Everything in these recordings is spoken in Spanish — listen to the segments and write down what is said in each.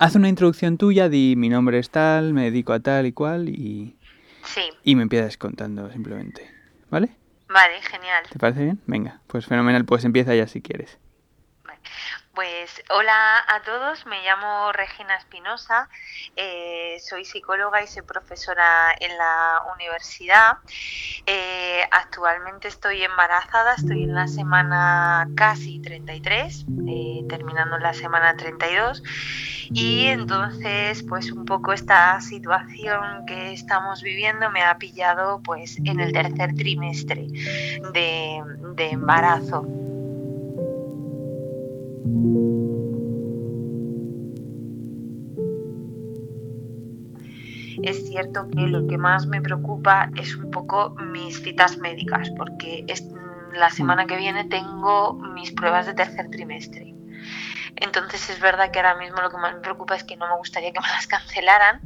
Haz una introducción tuya, di mi nombre es tal, me dedico a tal y cual y, Sí, y me empiezas contando simplemente. ¿Vale? vale, genial. ¿Te parece bien? Venga, pues fenomenal, pues empieza ya si quieres. Pues hola a todos, me llamo Regina Espinosa, eh, soy psicóloga y soy profesora en la universidad. Eh, actualmente estoy embarazada, estoy en la semana casi 33, eh, terminando la semana 32. Y entonces, pues un poco esta situación que estamos viviendo me ha pillado pues en el tercer trimestre de, de embarazo. Es cierto que lo que más me preocupa es un poco mis citas médicas, porque es, la semana que viene tengo mis pruebas de tercer trimestre. Entonces es verdad que ahora mismo lo que más me preocupa es que no me gustaría que me las cancelaran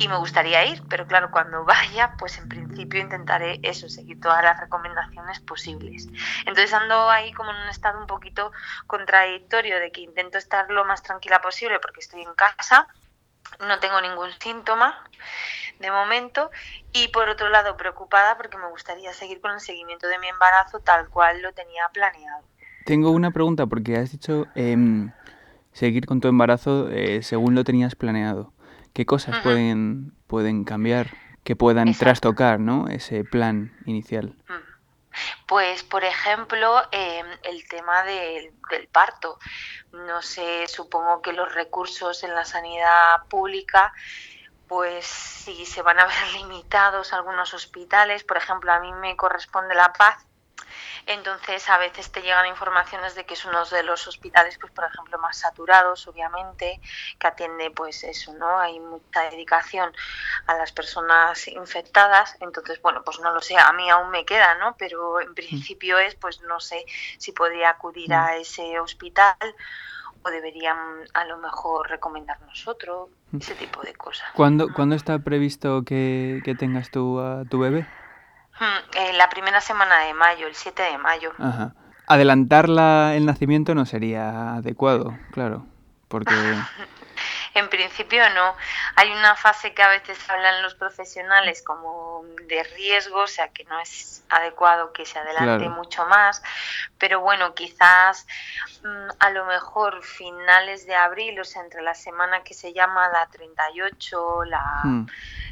y me gustaría ir, pero claro, cuando vaya, pues en principio intentaré eso, seguir todas las recomendaciones posibles. Entonces ando ahí como en un estado un poquito contradictorio de que intento estar lo más tranquila posible porque estoy en casa, no tengo ningún síntoma de momento y por otro lado preocupada porque me gustaría seguir con el seguimiento de mi embarazo tal cual lo tenía planeado. Tengo una pregunta porque has dicho em, seguir con tu embarazo eh, según lo tenías planeado. ¿Qué cosas pueden, pueden cambiar, que puedan Exacto. trastocar ¿no? ese plan inicial? Pues, por ejemplo, eh, el tema del, del parto. No sé, supongo que los recursos en la sanidad pública, pues si se van a ver limitados algunos hospitales, por ejemplo, a mí me corresponde La Paz, entonces a veces te llegan informaciones de que es uno de los hospitales, pues por ejemplo, más saturados, obviamente, que atiende pues eso, ¿no? Hay mucha dedicación a las personas infectadas, entonces bueno, pues no lo sé, a mí aún me queda, ¿no? Pero en principio es, pues no sé si podría acudir a ese hospital o deberían a lo mejor recomendarnos otro, ese tipo de cosas. ¿Cuándo, ¿cuándo está previsto que, que tengas tú a tu bebé? Eh, la primera semana de mayo, el 7 de mayo. Ajá. Adelantar la- el nacimiento no sería adecuado, claro, porque... En principio no. Hay una fase que a veces hablan los profesionales como de riesgo, o sea que no es adecuado que se adelante Claro. mucho más. Pero bueno, quizás mm, a lo mejor finales de abril, o sea, entre la semana que se llama la 38, la Hmm,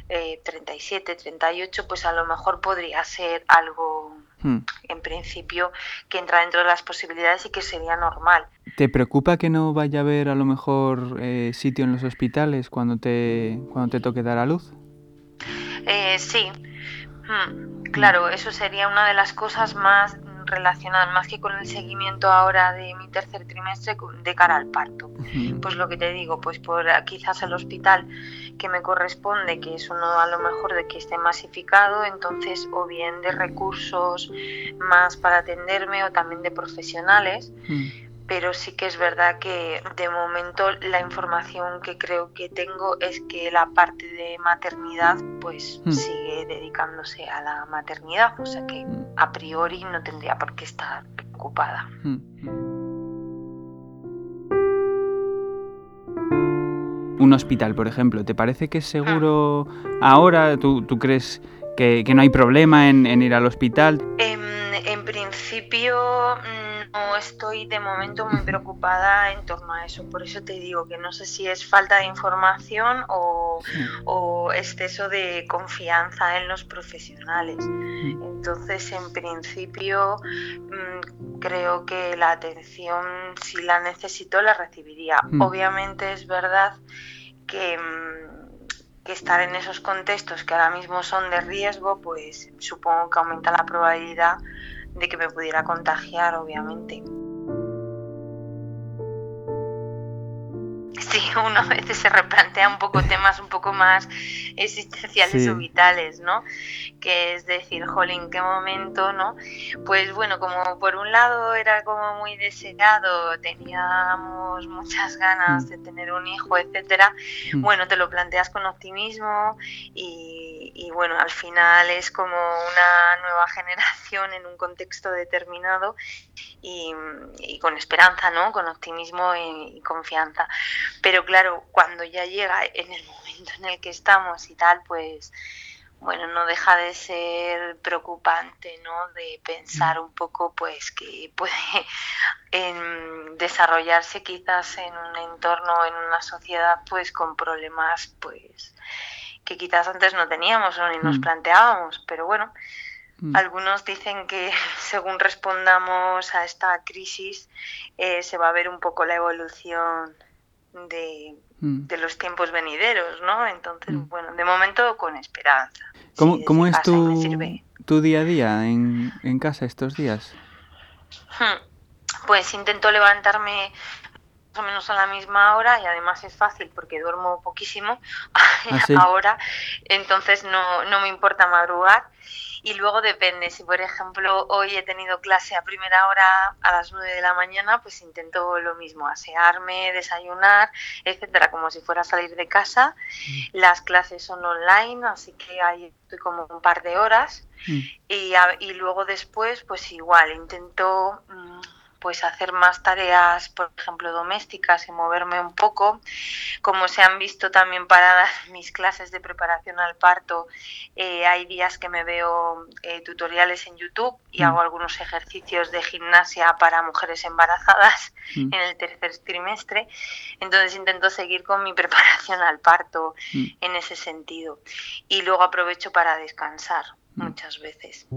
eh, 37, 38, pues a lo mejor podría ser algo hmm. en principio que entra dentro de las posibilidades y que sería normal. ¿Te preocupa que no vaya a haber a lo mejor eh, sitio en los hospitales cuando te, cuando te toque dar a luz? Eh, sí, Mm, claro, eso sería una de las cosas más relacionadas, más que con el seguimiento ahora de mi tercer trimestre, de cara al parto. Pues lo que te digo, pues por ah, quizás el hospital que me corresponde, que es uno a lo mejor de que esté masificado, entonces o bien de recursos más para atenderme o también de profesionales, Mm. pero sí que es verdad que de momento la información que creo que tengo es que la parte de maternidad pues Hmm. Dedicándose a la maternidad, o sea que Mm. a priori no tendría por qué estar preocupada. Mm. Un hospital, por ejemplo, ¿te parece que es seguro ahora? ¿Tú, tú crees que, que no hay problema en, en ir al hospital? En, en principio mm, no estoy de momento muy preocupada en torno a eso, por eso te digo que no sé si es falta de información o, o exceso de confianza en los profesionales. Entonces, en principio, mm, creo que la atención, si la necesito, la recibiría. Mm. Obviamente es verdad que, mm, que estar en esos contextos que ahora mismo son de riesgo, pues supongo que aumenta la probabilidad de que me pudiera contagiar, obviamente. Sí, uno a veces se replantea un poco temas un poco más existenciales Sí. o vitales, ¿no? Que es decir, jolín, ¿en qué momento, no? Pues bueno, como por un lado era como muy deseado, teníamos muchas ganas de tener un hijo, etcétera, Mm. bueno, te lo planteas con optimismo y, y bueno, al final es como una nueva generación en un contexto determinado y, y con esperanza, ¿no? Con optimismo y, y confianza. Pero claro, cuando ya llega en el momento en el que estamos y tal, pues bueno, no deja de ser preocupante, ¿no? De pensar un poco, pues, que puede desarrollarse quizás en un entorno, en una sociedad, pues, con problemas, pues, que quizás antes no teníamos o ni nos mm. planteábamos, pero bueno, mm. algunos dicen que según respondamos a esta crisis eh, se va a ver un poco la evolución de, mm. de los tiempos venideros, ¿no? Entonces, bueno, de momento con esperanza. ¿Cómo, ¿cómo es tu, tu, día a día en, en casa estos días? Hmm. Pues intento levantarme más o menos a la misma hora y además es fácil porque duermo poquísimo ¿Ah, ahora, entonces no, no me importa madrugar y luego depende, si por ejemplo hoy he tenido clase a primera hora a las 9 de la mañana, pues intento lo mismo, asearme, desayunar, etcétera, como si fuera a salir de casa. Mm. Las clases son online, así que ahí estoy como un par de horas. Mm. Y, y, luego después, pues igual, intento... Mm, pues hacer más tareas, por ejemplo, domésticas y moverme un poco. Como se han visto también paradas mis clases de preparación al parto, eh, hay días que me veo eh, tutoriales en YouTube y mm. hago algunos ejercicios de gimnasia para mujeres embarazadas mm. en el tercer trimestre. Entonces intento seguir con mi preparación al parto mm. en ese sentido. Y luego aprovecho para descansar muchas veces.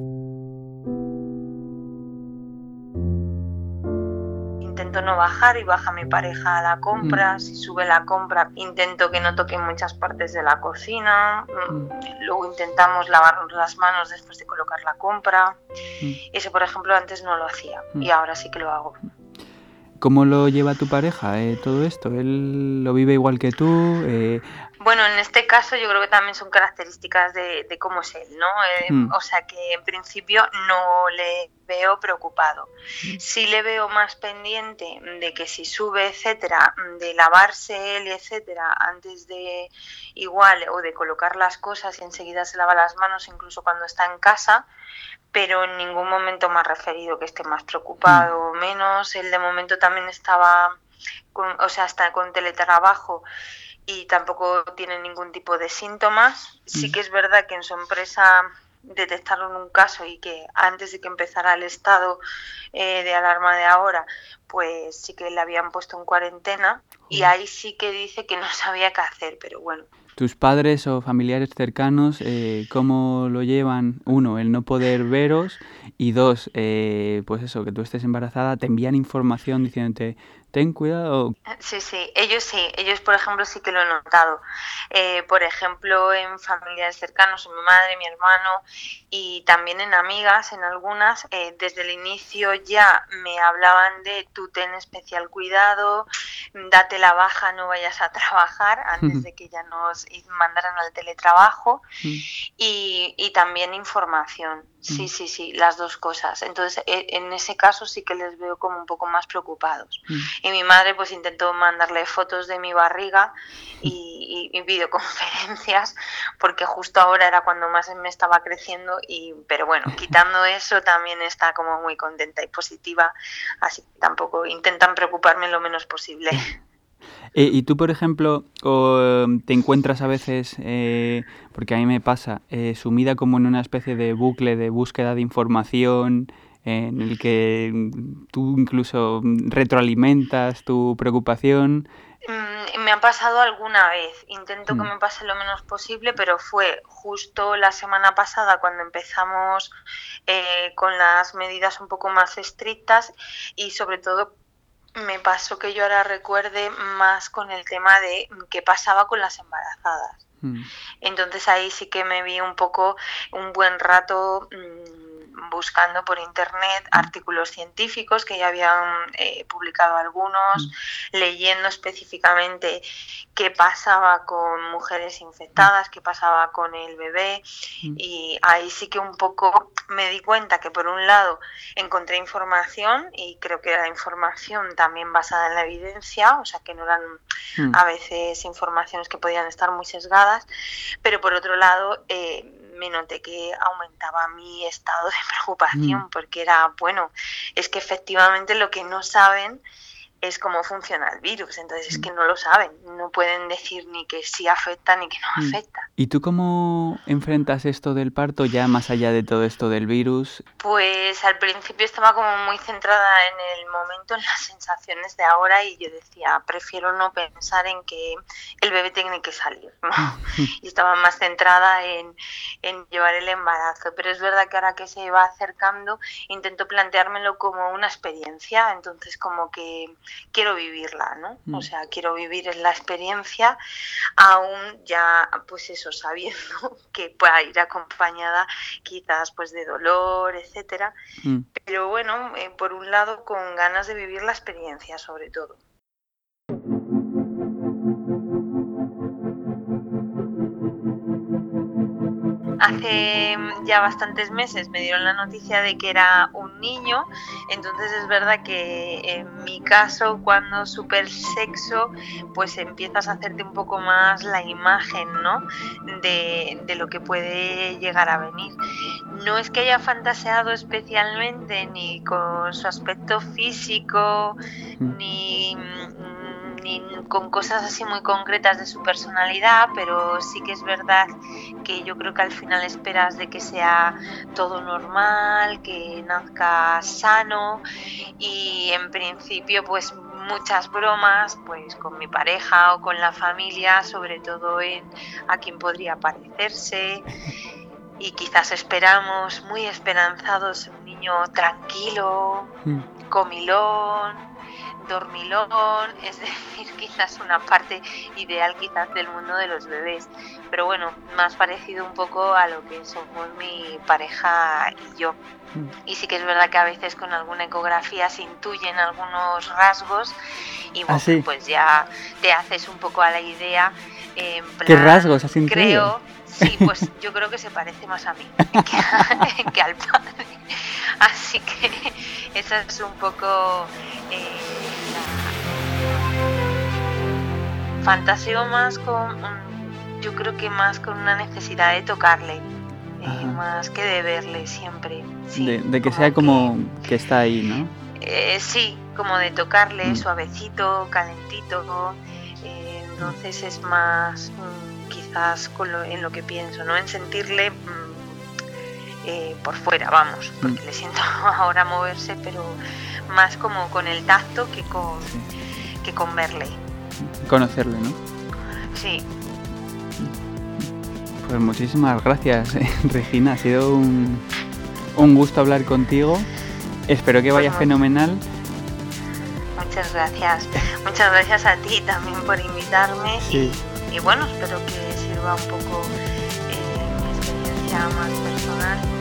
Intento no bajar y baja mi pareja a la compra. Mm. Si sube la compra, intento que no toque muchas partes de la cocina. Mm, mm. Luego intentamos lavarnos las manos después de colocar la compra. Eso, por ejemplo, antes no lo hacía y ahora sí que lo hago. ¿Cómo lo lleva tu pareja eh, todo esto? ¿Él lo vive igual que tú? Eh, bueno, en este caso yo creo que también son características de, cómo es él, ¿no? Eh, hmm. O sea que en principio no le veo preocupado. Hmm. Sí le veo más pendiente de que si sube, etcétera, de lavarse él, etcétera, antes de igual o de colocar las cosas y enseguida se lava las manos, incluso cuando está en casa, pero en ningún momento me ha referido que esté más preocupado o menos. Él de momento también estaba, o sea, está con teletrabajo y tampoco tiene ningún tipo de síntomas. Sí mm. que es verdad que en su empresa detectaron un caso y que antes de que empezara el estado eh, de alarma de ahora, pues sí que le habían puesto en cuarentena y ahí sí que dice que no sabía qué hacer, pero bueno. ¿Tus padres o familiares cercanos eh, cómo lo llevan? Uno, el no poder veros y dos, eh, pues eso, que tú estés embarazada, te envían información diciéndote, ten cuidado. Sí, sí, ellos sí, ellos por ejemplo sí que lo he notado. Eh, por ejemplo, en familiares cercanos, mi madre, mi hermano y también en amigas, en algunas, eh, desde el inicio ya me hablaban de tú ten especial cuidado, date la baja, no vayas a trabajar antes de que ya nos mandaran al teletrabajo y, y también información. Sí, sí, sí, las dos cosas. Entonces, e, en ese caso sí que les veo como un poco más preocupados. Y mi madre pues intentó mandarle fotos de mi barriga y, videoconferencias porque justo ahora era cuando más me estaba creciendo y pero bueno, quitando eso también está como muy contenta y positiva, así que tampoco intentan preocuparme lo menos posible. Eh, y tú, por ejemplo, te encuentras a veces, eh, porque a mí me pasa, eh, sumida como en una especie de bucle de búsqueda de información, en el que tú incluso retroalimentas tu preocupación. Mm, me ha pasado alguna vez, intento que mm. me pase lo menos posible, pero fue justo la semana pasada cuando empezamos eh, con las medidas un poco más estrictas y sobre todo me pasó que yo ahora recuerde más con el tema de qué pasaba con las embarazadas. Mm. Entonces ahí sí que me vi un poco un buen rato buscando por internet mm. artículos científicos que ya habían eh, publicado algunos, mm. leyendo específicamente qué pasaba con mujeres infectadas, qué pasaba con el bebé mm. y ahí sí que un poco me di cuenta que por un lado encontré información y creo que era información también basada en la evidencia, o sea que no eran a veces informaciones que podían estar muy sesgadas, pero por otro lado eh, me noté que aumentaba mi estado de preocupación, mm. porque era, bueno, es que efectivamente lo que no saben es cómo funciona el virus. Entonces es mm. que no lo saben, no pueden decir ni que sí afecta ni que no mm. afecta. ¿Y tú cómo enfrentas esto del parto ya más allá de todo esto del virus? Pues al principio estaba como muy centrada en el momento, en las sensaciones de ahora y yo decía, prefiero no pensar en que el bebé tiene que salir. y estaba más centrada en, en llevar el embarazo. Pero es verdad que ahora que se va acercando intento planteármelo como una experiencia, entonces como que quiero vivirla, ¿no? O mm. sea, quiero vivir la experiencia aún ya, pues eso, sabiendo que pueda ir acompañada quizás pues de dolor, etcétera. Mm. Pero bueno, eh, por un lado con ganas de vivir la experiencia sobre todo. Hace ya bastantes meses me dieron la noticia de que era un niño, entonces es verdad que en mi caso cuando super sexo pues empiezas a hacerte un poco más la imagen ¿no? de, de lo que puede llegar a venir. No es que haya fantaseado especialmente ni con su aspecto físico, mm. ni ni con cosas así muy concretas de su personalidad, pero sí que es verdad que yo creo que al final esperas de que sea todo normal, que nazca sano y en principio pues muchas bromas pues con mi pareja o con la familia, sobre todo en a quien podría parecerse y quizás esperamos muy esperanzados un niño tranquilo, mm. comilón, dormilón, es decir, quizás una parte ideal quizás del mundo de los bebés, pero bueno, más parecido un poco a lo que somos mi pareja y yo. Mm. Y sí que es verdad que a veces con alguna ecografía se intuyen algunos rasgos y ah, bueno, pues ya te haces un poco a la idea. ¿Qué rasgos has intuido? Creo, sí, pues yo creo que se parece más a mí que, al padre. Así que eso es un poco... Eh, fantaseo más con, yo creo que más con una necesidad de tocarle, eh, más que de verle siempre. de, que sea como que está ahí, ¿no? Eh, sí, como de tocarle mm. suavecito, calentito. Eh, entonces es más mm, quizás en lo que pienso, ¿no? En sentirle mm, por fuera, vamos, porque le siento ahora moverse, pero más como con el tacto que con, que con verle conocerle, ¿no? Sí. Pues muchísimas gracias, eh, Regina. Ha sido un, un, gusto hablar contigo. Espero que vaya fenomenal. Muchas gracias. Muchas gracias a ti también por invitarme. Y, bueno, espero que sirva un poco eh, mi experiencia más personal.